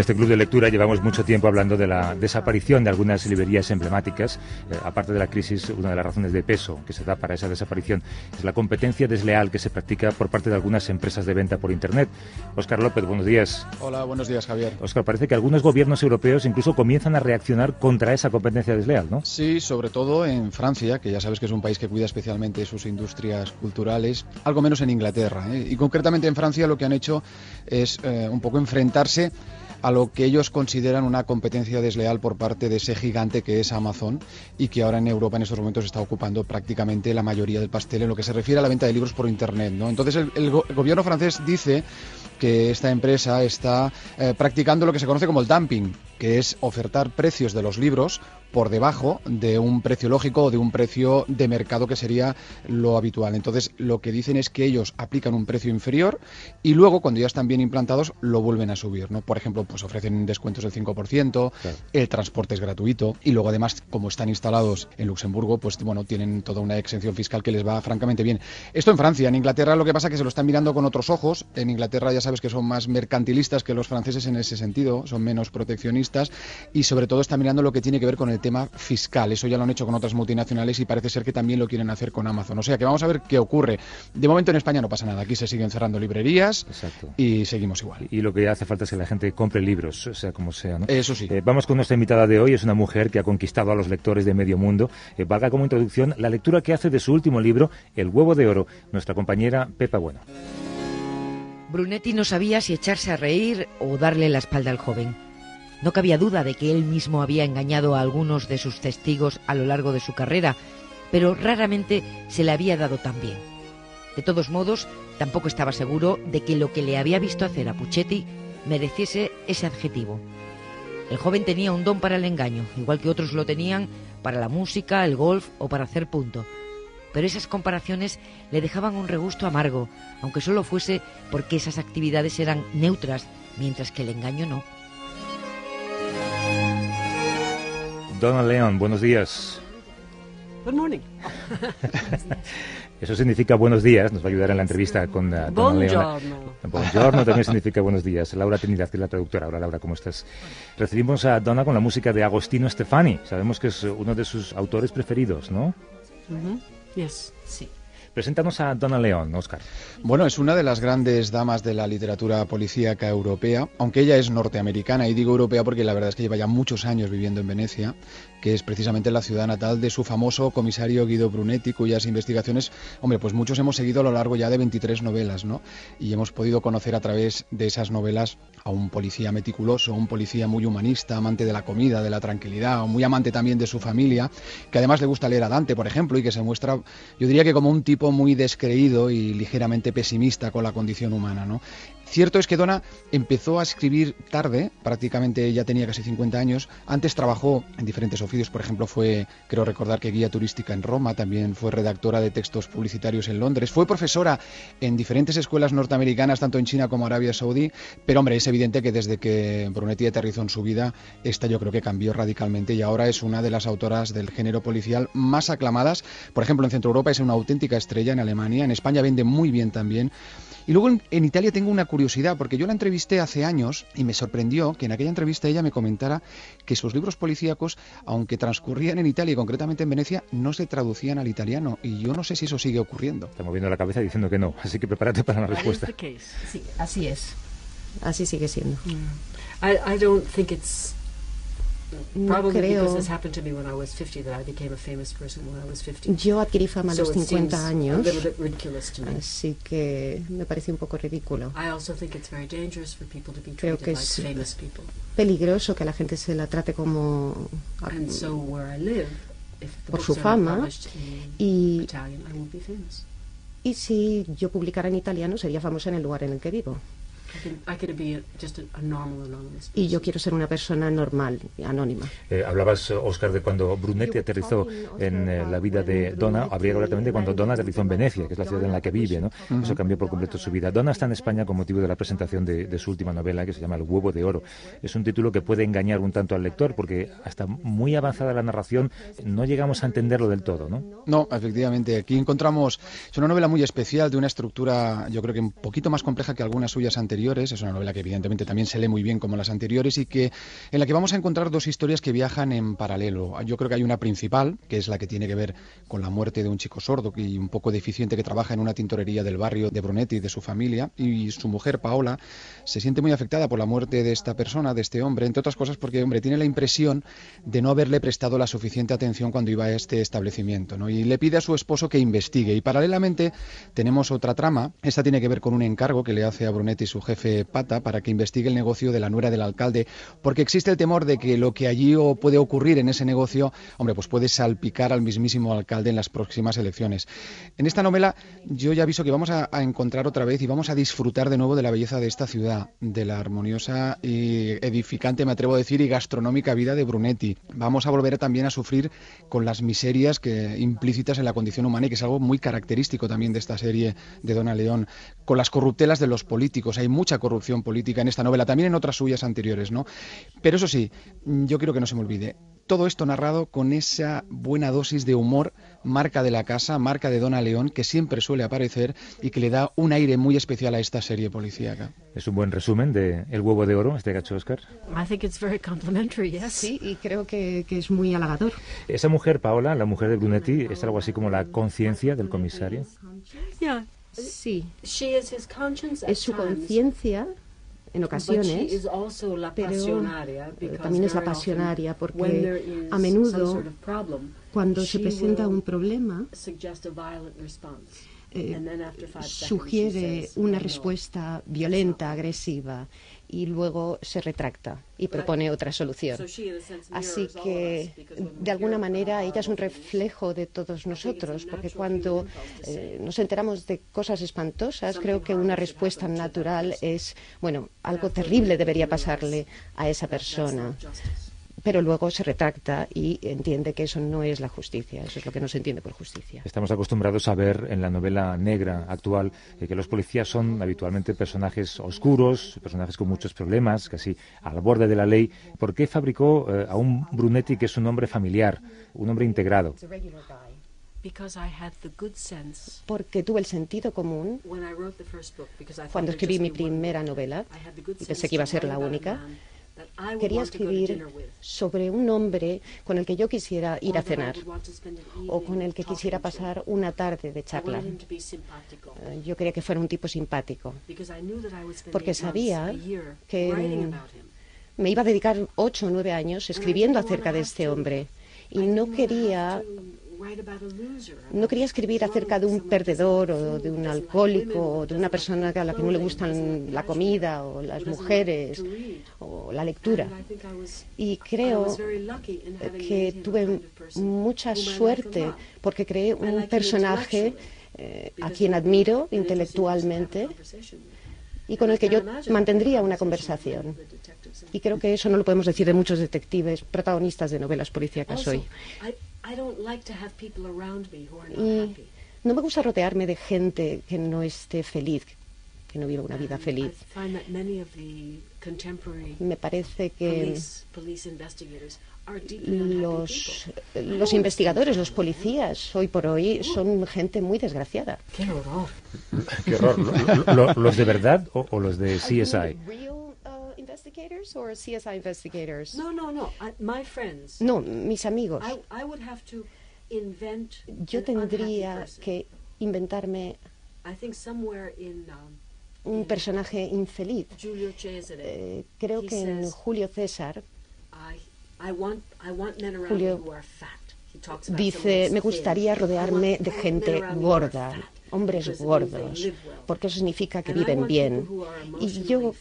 este club de lectura llevamos mucho tiempo hablando de la desaparición de algunas librerías emblemáticas. Eh, aparte de la crisis, una de las razones de peso que se da para esa desaparición es la competencia desleal que se practica por parte de algunas empresas de venta por Internet. Óscar López, buenos días. Hola, buenos días, Javier. Óscar, parece que algunos gobiernos europeos incluso comienzan a reaccionar contra esa competencia desleal, ¿no? Sí, sobre todo en Francia, que ya sabes que es un país que cuida especialmente sus industrias culturales, algo menos en Inglaterra. ¿eh? Y concretamente en Francia lo que han hecho es eh, un poco enfrentarse a lo que ellos consideran una competencia desleal por parte de ese gigante que es Amazon y que ahora en Europa en estos momentos está ocupando prácticamente la mayoría del pastel en lo que se refiere a la venta de libros por Internet. ¿no? Entonces el, gobierno francés dice que esta empresa está eh, practicando lo que se conoce como el dumping, que es ofertar precios de los libros por debajo de un precio lógico o de un precio de mercado que sería lo habitual. Entonces, lo que dicen es que ellos aplican un precio inferior y luego, cuando ya están bien implantados, lo vuelven a subir. ¿no? Por ejemplo, pues ofrecen descuentos del 5%, el transporte es gratuito y luego, además, como están instalados en Luxemburgo, pues bueno, tienen toda una exención fiscal que les va francamente bien. Esto en Francia, en Inglaterra lo que pasa es que se lo están mirando con otros ojos. En Inglaterra ya sabes que son más mercantilistas que los franceses en ese sentido, son menos proteccionistas y sobre todo están mirando lo que tiene que ver con el tema fiscal. Eso ya lo han hecho con otras multinacionales y parece ser que también lo quieren hacer con Amazon. O sea que vamos a ver qué ocurre. De momento en España no pasa nada. Aquí se siguen cerrando librerías y seguimos igual. Y lo que hace falta es que la gente compre libros, sea como sea. ¿no? Eso sí. Eh, vamos con nuestra invitada de hoy. Es una mujer que ha conquistado a los lectores de medio mundo. Eh, valga como introducción la lectura que hace de su último libro, El huevo de oro, nuestra compañera Pepa Bueno. Brunetti no sabía si echarse a reír o darle la espalda al joven. No cabía duda de que él mismo había engañado a algunos de sus testigos a lo largo de su carrera, pero raramente se le había dado tan bien. De todos modos, tampoco estaba seguro de que lo que le había visto hacer a Puchetti mereciese ese adjetivo. El joven tenía un don para el engaño, igual que otros lo tenían para la música, el golf o para hacer punto. Pero esas comparaciones le dejaban un regusto amargo, aunque solo fuese porque esas actividades eran neutras, mientras que el engaño no. Donald Leon, buenos días. Good morning. Eso significa buenos días, nos va a ayudar en la entrevista con uh, Donald Leon. Buongiorno también significa buenos días. Laura Trinidad, que es la traductora. Hola Laura, ¿cómo estás? Recibimos a Donna con la música de Agostino Stefani. Sabemos que es uno de sus autores preferidos, ¿no? Yes, sí. Preséntanos a Donna León, Oscar. Bueno, es una de las grandes damas de la literatura policíaca europea, aunque ella es norteamericana, y digo europea porque la verdad es que lleva ya muchos años viviendo en Venecia, que es precisamente la ciudad natal de su famoso comisario Guido Brunetti, cuyas investigaciones, hombre, pues muchos hemos seguido a lo largo ya de 23 novelas, ¿no? Y hemos podido conocer a través de esas novelas a un policía meticuloso, un policía muy humanista, amante de la comida, de la tranquilidad, muy amante también de su familia, que además le gusta leer a Dante, por ejemplo, y que se muestra, yo diría que como un tipo muy descreído y ligeramente pesimista con la condición humana, ¿no? Cierto es que Donna empezó a escribir tarde, prácticamente ya tenía casi 50 años. Antes trabajó en diferentes oficios, por ejemplo, fue, creo recordar que guía turística en Roma, también fue redactora de textos publicitarios en Londres, fue profesora en diferentes escuelas norteamericanas, tanto en China como Arabia Saudí. Pero, hombre, es evidente que desde que Brunetti aterrizó en su vida, esta yo creo que cambió radicalmente y ahora es una de las autoras del género policial más aclamadas. Por ejemplo, en Centro Europa es una auténtica estrella en Alemania, en España vende muy bien también. Y luego en, Italia tengo una curiosidad, porque yo la entrevisté hace años y me sorprendió que en aquella entrevista ella me comentara que sus libros policíacos, aunque transcurrían en Italia y concretamente en Venecia, no se traducían al italiano. Y yo no sé si eso sigue ocurriendo. Está moviendo la cabeza diciendo que no, así que prepárate para la respuesta. Sí, así es. Así sigue siendo. Mm. I, I don't think it's no creo. Yo adquirí fama a los 50 años, así que me parece un poco ridículo. Creo que es peligroso que la gente se la trate como por su fama y, y si yo publicara en italiano sería famosa en el lugar en el que vivo. Y yo quiero ser una persona normal, anónima. Eh, hablabas, Oscar, de cuando Brunetti aterrizó en eh, la vida de Donna. Habría que hablar también de cuando Donna aterrizó en Venecia, que es la ciudad en la que vive. ¿no? Eso cambió por completo su vida. Donna está en España con motivo de la presentación de, su última novela, que se llama El huevo de oro. Es un título que puede engañar un tanto al lector, porque hasta muy avanzada la narración no llegamos a entenderlo del todo. ¿no? No, efectivamente. Aquí encontramos. Es una novela muy especial, de una estructura, yo creo que un poquito más compleja que algunas suyas anteriores anteriores. Es una novela que evidentemente también se lee muy bien como las anteriores y que en la que vamos a encontrar dos historias que viajan en paralelo. Yo creo que hay una principal, que es la que tiene que ver con la muerte de un chico sordo y un poco deficiente que trabaja en una tintorería del barrio de Brunetti y de su familia. Y su mujer, Paola, se siente muy afectada por la muerte de esta persona, de este hombre, entre otras cosas porque, hombre, tiene la impresión de no haberle prestado la suficiente atención cuando iba a este establecimiento. ¿no? Y le pide a su esposo que investigue. Y paralelamente tenemos otra trama. Esta tiene que ver con un encargo que le hace a Brunetti su jefe Pata para que investigue el negocio de la nuera del alcalde, porque existe el temor de que lo que allí puede ocurrir en ese negocio, hombre, pues puede salpicar al mismísimo alcalde en las próximas elecciones. En esta novela yo ya aviso que vamos a, encontrar otra vez y vamos a disfrutar de nuevo de la belleza de esta ciudad, de la armoniosa y edificante, me atrevo a decir, y gastronómica vida de Brunetti. Vamos a volver también a sufrir con las miserias que implícitas en la condición humana y que es algo muy característico también de esta serie de Dona León, con las corruptelas de los políticos. Hay mucha corrupción política en esta novela, también en otras suyas anteriores, ¿no? Pero eso sí, yo quiero que no se me olvide, todo esto narrado con esa buena dosis de humor, marca de la casa, marca de Dona León, que siempre suele aparecer y que le da un aire muy especial a esta serie policíaca. Es un buen resumen de El huevo de oro, este gacho Oscar. Sí, y creo que, que, es muy halagador. Esa mujer, Paola, la mujer de Brunetti, es algo así como la conciencia del comisario. Sí. Es su conciencia en ocasiones, pero también es la pasionaria porque a menudo cuando se presenta un problema eh, sugiere una respuesta violenta, agresiva y luego se retracta y propone otra solución. Así que, de alguna manera, ella es un reflejo de todos nosotros, porque cuando eh, nos enteramos de cosas espantosas, creo que una respuesta natural es, bueno, algo terrible debería pasarle a esa persona pero luego se retracta y entiende que eso no es la justicia, eso es lo que no se entiende por justicia. Estamos acostumbrados a ver en la novela negra actual eh, que los policías son habitualmente personajes oscuros, personajes con muchos problemas, casi al borde de la ley. ¿Por qué fabricó eh, a un Brunetti que es un hombre familiar, un hombre integrado? Porque tuve el sentido común cuando escribí mi primera novela y pensé que iba a ser la única quería escribir sobre un hombre con el que yo quisiera ir a cenar o con el que quisiera pasar una tarde de charla. Eh, yo quería que fuera un tipo simpático, porque sabía que me iba a dedicar ocho o nueve años escribiendo acerca de este hombre. Y no quería no quería escribir acerca de un perdedor o de un alcohólico o de una persona a la que no le gustan la comida o las mujeres o la lectura. Y creo que tuve mucha suerte porque creé un personaje eh, a quien admiro intelectualmente y con el que yo mantendría una conversación. Y creo que eso no lo podemos decir de muchos detectives, protagonistas de novelas policíacas hoy. Y no me gusta rodearme de gente que no esté feliz, que no viva una vida feliz. Me parece que los, los investigadores, los policías, hoy por hoy, son gente muy desgraciada. ¡Qué horror! ¡Qué horror! ¿Los de verdad o, los de CSI? Investigators or CSI investigators? No, no, no. my friends. No, mis amigos. I, I would have to invent Yo tendría que inventarme I think somewhere in, um, un personaje infeliz. Julio Cesare, eh, creo que en Julio César I, I want, I want men around Julio who are fat. dice, me gustaría rodearme de gente gorda, hombres gordos, porque eso significa que viven bien. Y yo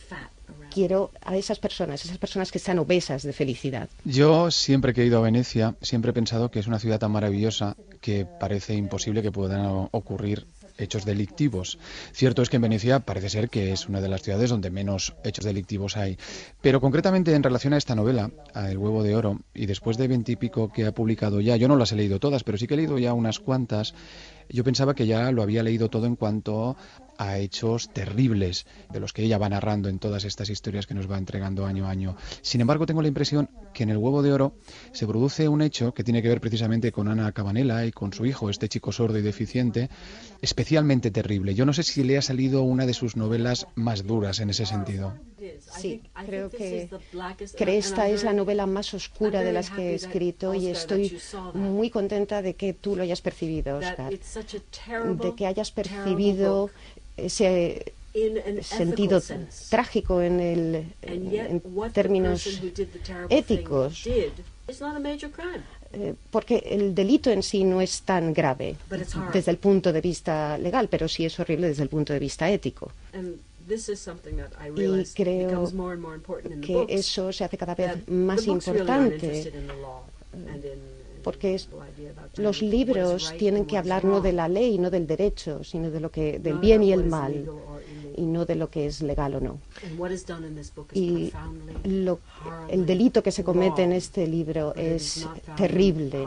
quiero a esas personas, esas personas que están obesas de felicidad. Yo siempre que he ido a Venecia, siempre he pensado que es una ciudad tan maravillosa que parece imposible que puedan ocurrir hechos delictivos. Cierto es que en Venecia parece ser que es una de las ciudades donde menos hechos delictivos hay. Pero concretamente en relación a esta novela, a El huevo de oro, y después de veintipico que ha publicado ya, yo no las he leído todas, pero sí que he leído ya unas cuantas, Yo pensaba que ya lo había leído todo en cuanto a hechos terribles de los que ella va narrando en todas estas historias que nos va entregando año a año. Sin embargo, tengo la impresión que en el huevo de oro se produce un hecho que tiene que ver precisamente con Ana Cabanela y con su hijo, este chico sordo y deficiente, especialmente terrible. Yo no sé si le ha salido una de sus novelas más duras en ese sentido. Sí, creo que, que esta es la novela más oscura de las que he escrito y estoy muy contenta de que tú lo hayas percibido, Oscar, de que hayas percibido ese sentido trágico en, el, en términos éticos. Eh, porque el delito en sí no es tan grave desde el punto de vista legal, pero sí es horrible desde el punto de vista ético. Y creo que eso se hace cada vez más importante porque los libros tienen que hablar no de la ley, no del derecho, sino de lo que del bien y el mal y no de lo que es legal o no. Y el delito que se comete en este libro es terrible,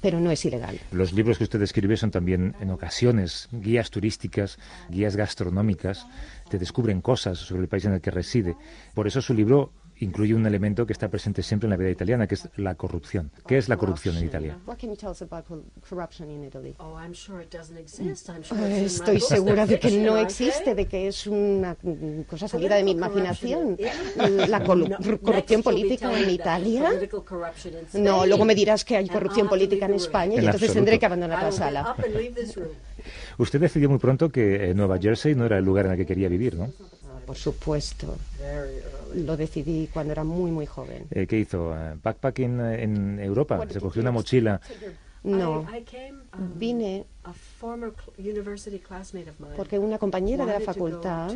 pero no es ilegal. Los libros que usted escribe son también en ocasiones guías turísticas, guías gastronómicas, te descubren cosas sobre el país en el que reside. Por eso su libro incluye un elemento que está presente siempre en la vida italiana, que es la corrupción. ¿Qué es la corrupción en Italia? Estoy segura de que no existe, de que es una cosa salida de mi imaginación. La corrupción política en Italia. No, luego me dirás que hay corrupción política en España y entonces tendré que abandonar la sala. Usted decidió muy pronto que Nueva Jersey no era el lugar en el que quería vivir, ¿no? Por supuesto lo decidí cuando era muy, muy joven. Eh, ¿Qué hizo? ¿Backpacking en Europa? ¿Se cogió una mochila? No, vine porque una compañera de la facultad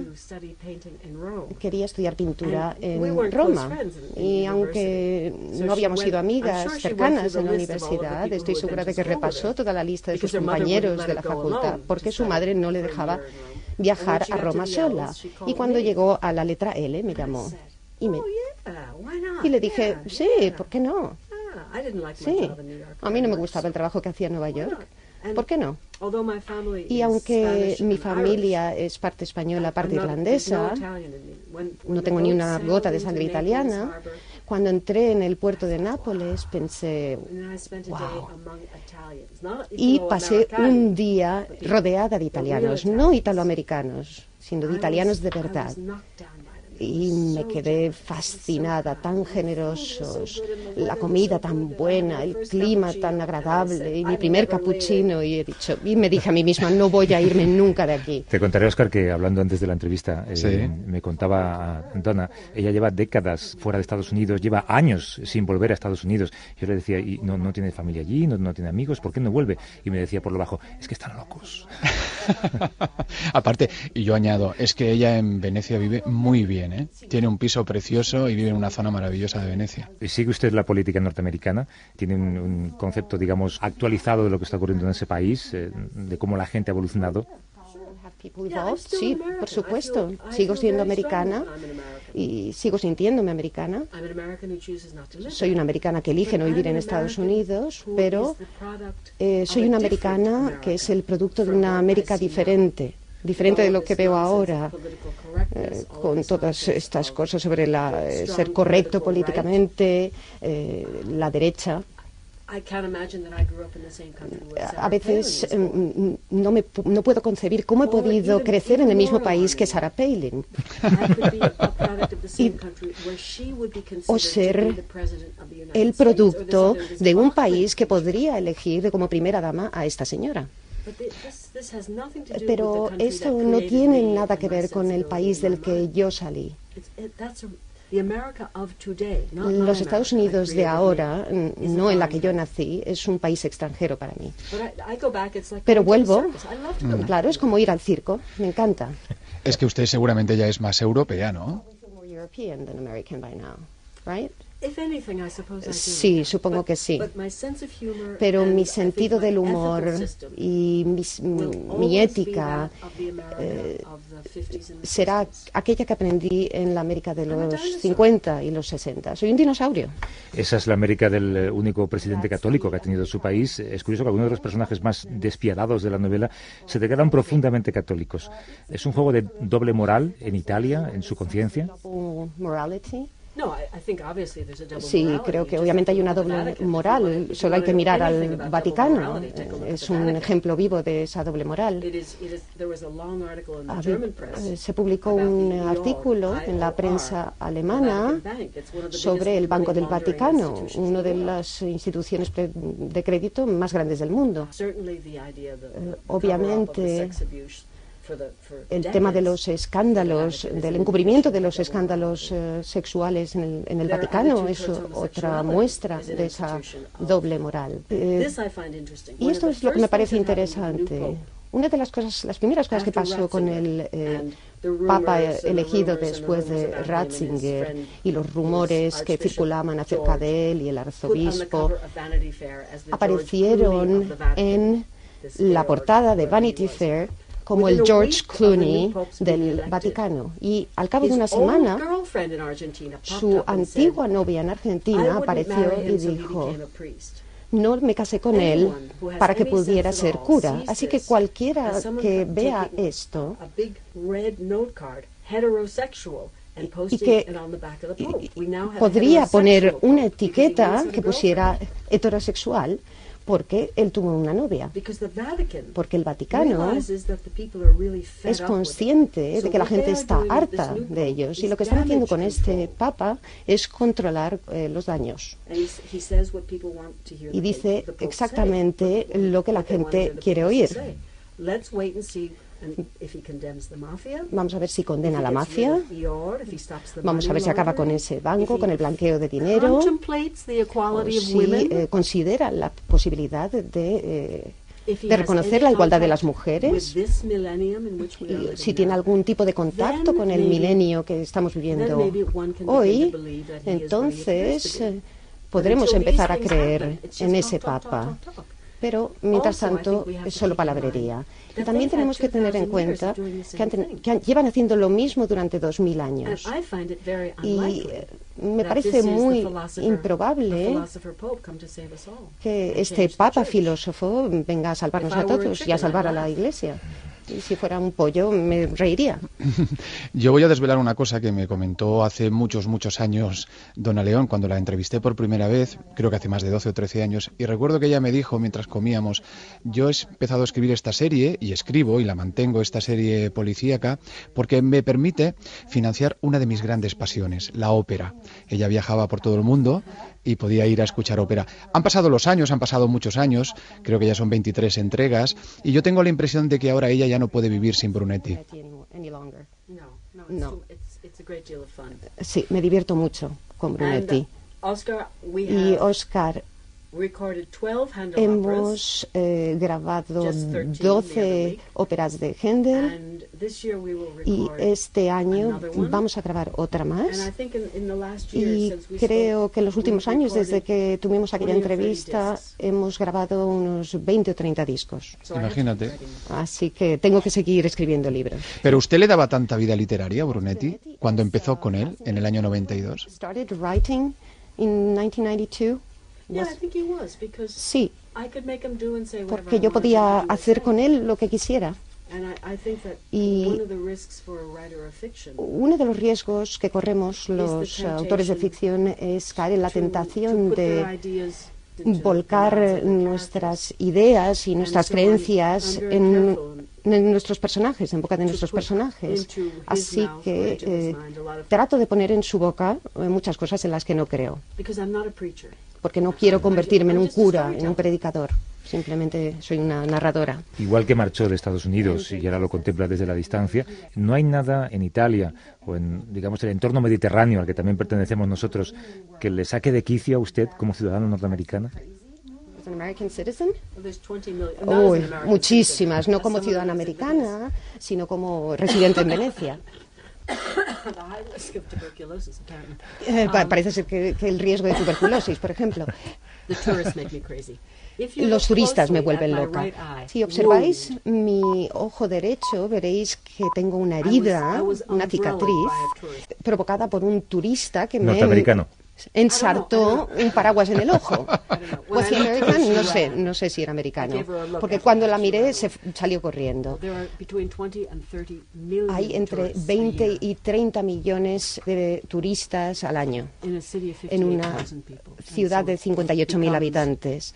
quería estudiar pintura en Roma. y aunque no habíamos sido amigas cercanas en la universidad, estoy segura de que repasó toda la lista de sus compañeros de la facultad porque su madre no le dejaba viajar a Roma sola. Y cuando llegó a la letra L me llamó y, me, y le dije, sí, ¿por qué no? Sí, a mí no me gustaba el trabajo que hacía en Nueva York. ¿Por qué no? Y aunque mi familia es parte española, parte irlandesa, no tengo ni una gota de sangre italiana, cuando entré en el puerto de Nápoles pensé, wow. Y pasé un día rodeada de italianos, no italoamericanos, sino de italianos de verdad y me quedé fascinada, tan generosos, la comida tan buena, el clima tan agradable y mi primer capuchino y he dicho y me dije a mí misma no voy a irme nunca de aquí. Te contaré Oscar que hablando antes de la entrevista eh, me contaba Donna, ella lleva décadas fuera de Estados Unidos, lleva años sin volver a Estados Unidos. Yo le decía y no no tiene familia allí, no, no tiene amigos, ¿por qué no vuelve? Y me decía por lo bajo, es que están locos. Aparte, y yo añado, es que ella en Venecia vive muy bien. ¿Eh? Tiene un piso precioso y vive en una zona maravillosa de Venecia. ¿Sigue usted la política norteamericana? ¿Tiene un, concepto, digamos, actualizado de lo que está ocurriendo en ese país, eh, de cómo la gente ha evolucionado? Sí, por supuesto. Sigo siendo americana y sigo sintiéndome americana. Soy una americana que elige no vivir en Estados Unidos, pero eh, soy una americana que es el producto de una América diferente diferente de lo que veo ahora, eh, con todas estas cosas sobre la, eh, ser correcto políticamente, eh, la derecha. A veces em, no, me, no puedo concebir cómo he podido crecer en el mismo país que Sarah Palin. o ser el producto de un país que podría elegir como primera dama a esta señora. Pero esto no tiene nada que ver con el país del que yo salí. Los Estados Unidos de ahora, no en la que yo nací, es un país extranjero para mí. Pero vuelvo, claro, es como ir al circo, me encanta. Es que usted seguramente ya es más europea, ¿no? Sí, supongo que sí. Pero mi sentido del humor y mi, ética eh, será aquella que aprendí en la América de los 50 y los 60. Soy un dinosaurio. Esa es la América del eh, único presidente católico que ha tenido su país. Es curioso que algunos de los personajes más despiadados de la novela se declaran profundamente católicos. Es un juego de doble moral en Italia, en su conciencia. Sí, creo que obviamente hay una doble moral. Solo hay que mirar al Vaticano. Es un ejemplo vivo de esa doble moral. Eh, se publicó un artículo en la prensa alemana sobre el Banco del Vaticano, una de las instituciones de crédito más grandes del mundo. Eh, obviamente el tema de los escándalos, del encubrimiento de los escándalos eh, sexuales en el, Vaticano es otra muestra de esa doble moral. Eh, y esto es lo que me parece interesante. Una de las cosas, las primeras cosas que pasó con el eh, Papa elegido después de Ratzinger y los rumores que circulaban acerca de él y el arzobispo aparecieron en la portada de Vanity Fair como el George Clooney del Vaticano. Y al cabo de una semana, su antigua novia en Argentina apareció y dijo, no me casé con él para que pudiera ser cura. Así que cualquiera que vea esto y que podría poner una etiqueta que pusiera heterosexual porque él tuvo una novia. Porque el Vaticano es consciente de que la gente está harta de ellos y lo que están haciendo con este Papa es controlar eh, los daños. Y dice exactamente lo que la gente quiere oír. Vamos a ver si condena a la mafia. Vamos a ver si acaba con ese banco, con el blanqueo de dinero. O si eh, considera la posibilidad de, eh, de reconocer la igualdad de las mujeres. Y si tiene algún tipo de contacto con el milenio que estamos viviendo hoy, entonces eh, podremos empezar a creer en ese Papa pero mientras tanto es solo palabrería. Y también tenemos que tener en cuenta que, llevan haciendo lo mismo durante dos mil años. Y eh, me parece muy improbable que este Papa filósofo venga a salvarnos a todos y a salvar a la Iglesia. Y si fuera un pollo, me reiría. Yo voy a desvelar una cosa que me comentó hace muchos, muchos años Dona León, cuando la entrevisté por primera vez, creo que hace más de 12 o 13 años, y recuerdo que ella me dijo mientras comíamos, yo he empezado a escribir esta serie, y escribo, y la mantengo, esta serie policíaca, porque me permite financiar una de mis grandes pasiones, la ópera. Ella viajaba por todo el mundo y podía ir a escuchar ópera. Han pasado los años, han pasado muchos años, creo que ya son 23 entregas, y yo tengo la impresión de que ahora ella ya no puede vivir sin Brunetti. No. Sí, me divierto mucho con Brunetti. Y Oscar Hemos eh, grabado 12 óperas de Händel y este año vamos a grabar otra más. Y creo que en los últimos años, desde que tuvimos aquella entrevista, hemos grabado unos 20 o 30 discos. Imagínate. Así que tengo que seguir escribiendo libros. ¿Pero usted le daba tanta vida literaria a Brunetti cuando empezó con él en el año 92? Started writing in 1992. Sí, porque yo podía hacer con él lo que quisiera. Y uno de los riesgos que corremos los autores de ficción es caer en la tentación de volcar nuestras ideas y nuestras creencias en, nuestros personajes, en boca de nuestros personajes. Así que eh, trato de poner en su boca eh, muchas cosas en las que no creo porque no quiero convertirme en un cura, en un predicador. Simplemente soy una narradora. Igual que marchó de Estados Unidos y ahora lo contempla desde la distancia, ¿no hay nada en Italia o en, digamos, el entorno mediterráneo al que también pertenecemos nosotros que le saque de quicio a usted como ciudadano norteamericana? muchísimas, no como ciudadana americana, sino como residente en Venecia. Eh, parece ser que, que, el riesgo de tuberculosis, por ejemplo. Los turistas me vuelven loca. Si observáis mi ojo derecho, veréis que tengo una herida, una cicatriz, provocada por un turista que me... Norteamericano ensartó un paraguas en el ojo. He American? No sé, no sé si era americano, porque cuando la miré se salió corriendo. Hay entre 20 y 30 millones de turistas al año en una ciudad de 58.000 habitantes.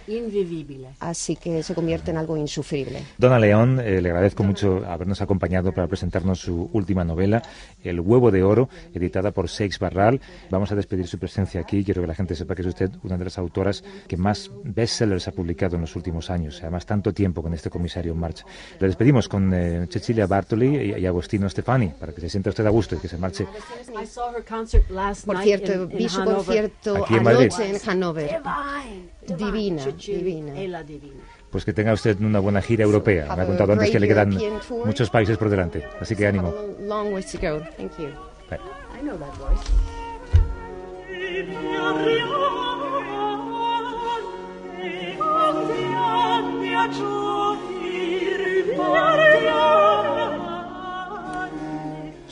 Así que se convierte en algo insufrible. Dona León, eh, le agradezco mucho habernos acompañado para presentarnos su última novela, El huevo de oro, editada por Seix Barral. Vamos a despedir su presencia aquí. Quiero que la gente sepa que es usted una de las autoras que más bestsellers ha publicado en los últimos años, además tanto tiempo con este comisario en marcha. Le despedimos con eh, Cecilia Bartoli y, Agostino Stefani para que se sienta usted a gusto y que se marche. Por cierto, vi su concierto anoche en Hannover. Divina, divina. Pues que tenga usted una buena gira europea. Me ha contado antes que le quedan muchos países por delante, así que ánimo. Thank you.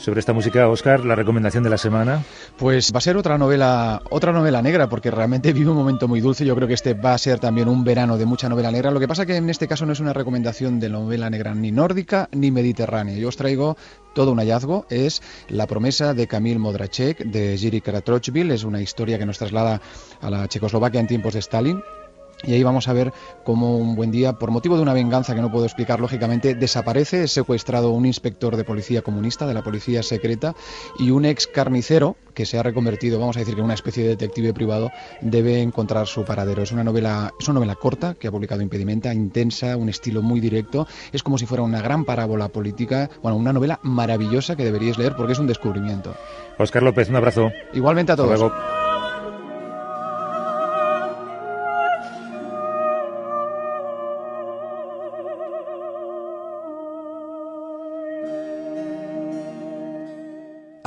Sobre esta música, Oscar, la recomendación de la semana. Pues va a ser otra novela, otra novela negra, porque realmente vive un momento muy dulce. Yo creo que este va a ser también un verano de mucha novela negra. Lo que pasa que en este caso no es una recomendación de novela negra ni nórdica ni mediterránea. Yo os traigo todo un hallazgo. Es La promesa de Camille Modrachek de Jiri Karatrochvil. Es una historia que nos traslada a la Checoslovaquia en tiempos de Stalin y ahí vamos a ver cómo un buen día, por motivo de una venganza que no puedo explicar lógicamente, desaparece, es secuestrado un inspector de policía comunista, de la policía secreta, y un ex carnicero que se ha reconvertido, vamos a decir que en una especie de detective privado, debe encontrar su paradero. Es una novela, es una novela corta que ha publicado Impedimenta, intensa, un estilo muy directo. Es como si fuera una gran parábola política, bueno, una novela maravillosa que deberíais leer porque es un descubrimiento. Oscar López, un abrazo. Igualmente a todos.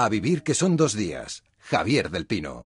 Vivir que son dos días. Javier del Pino.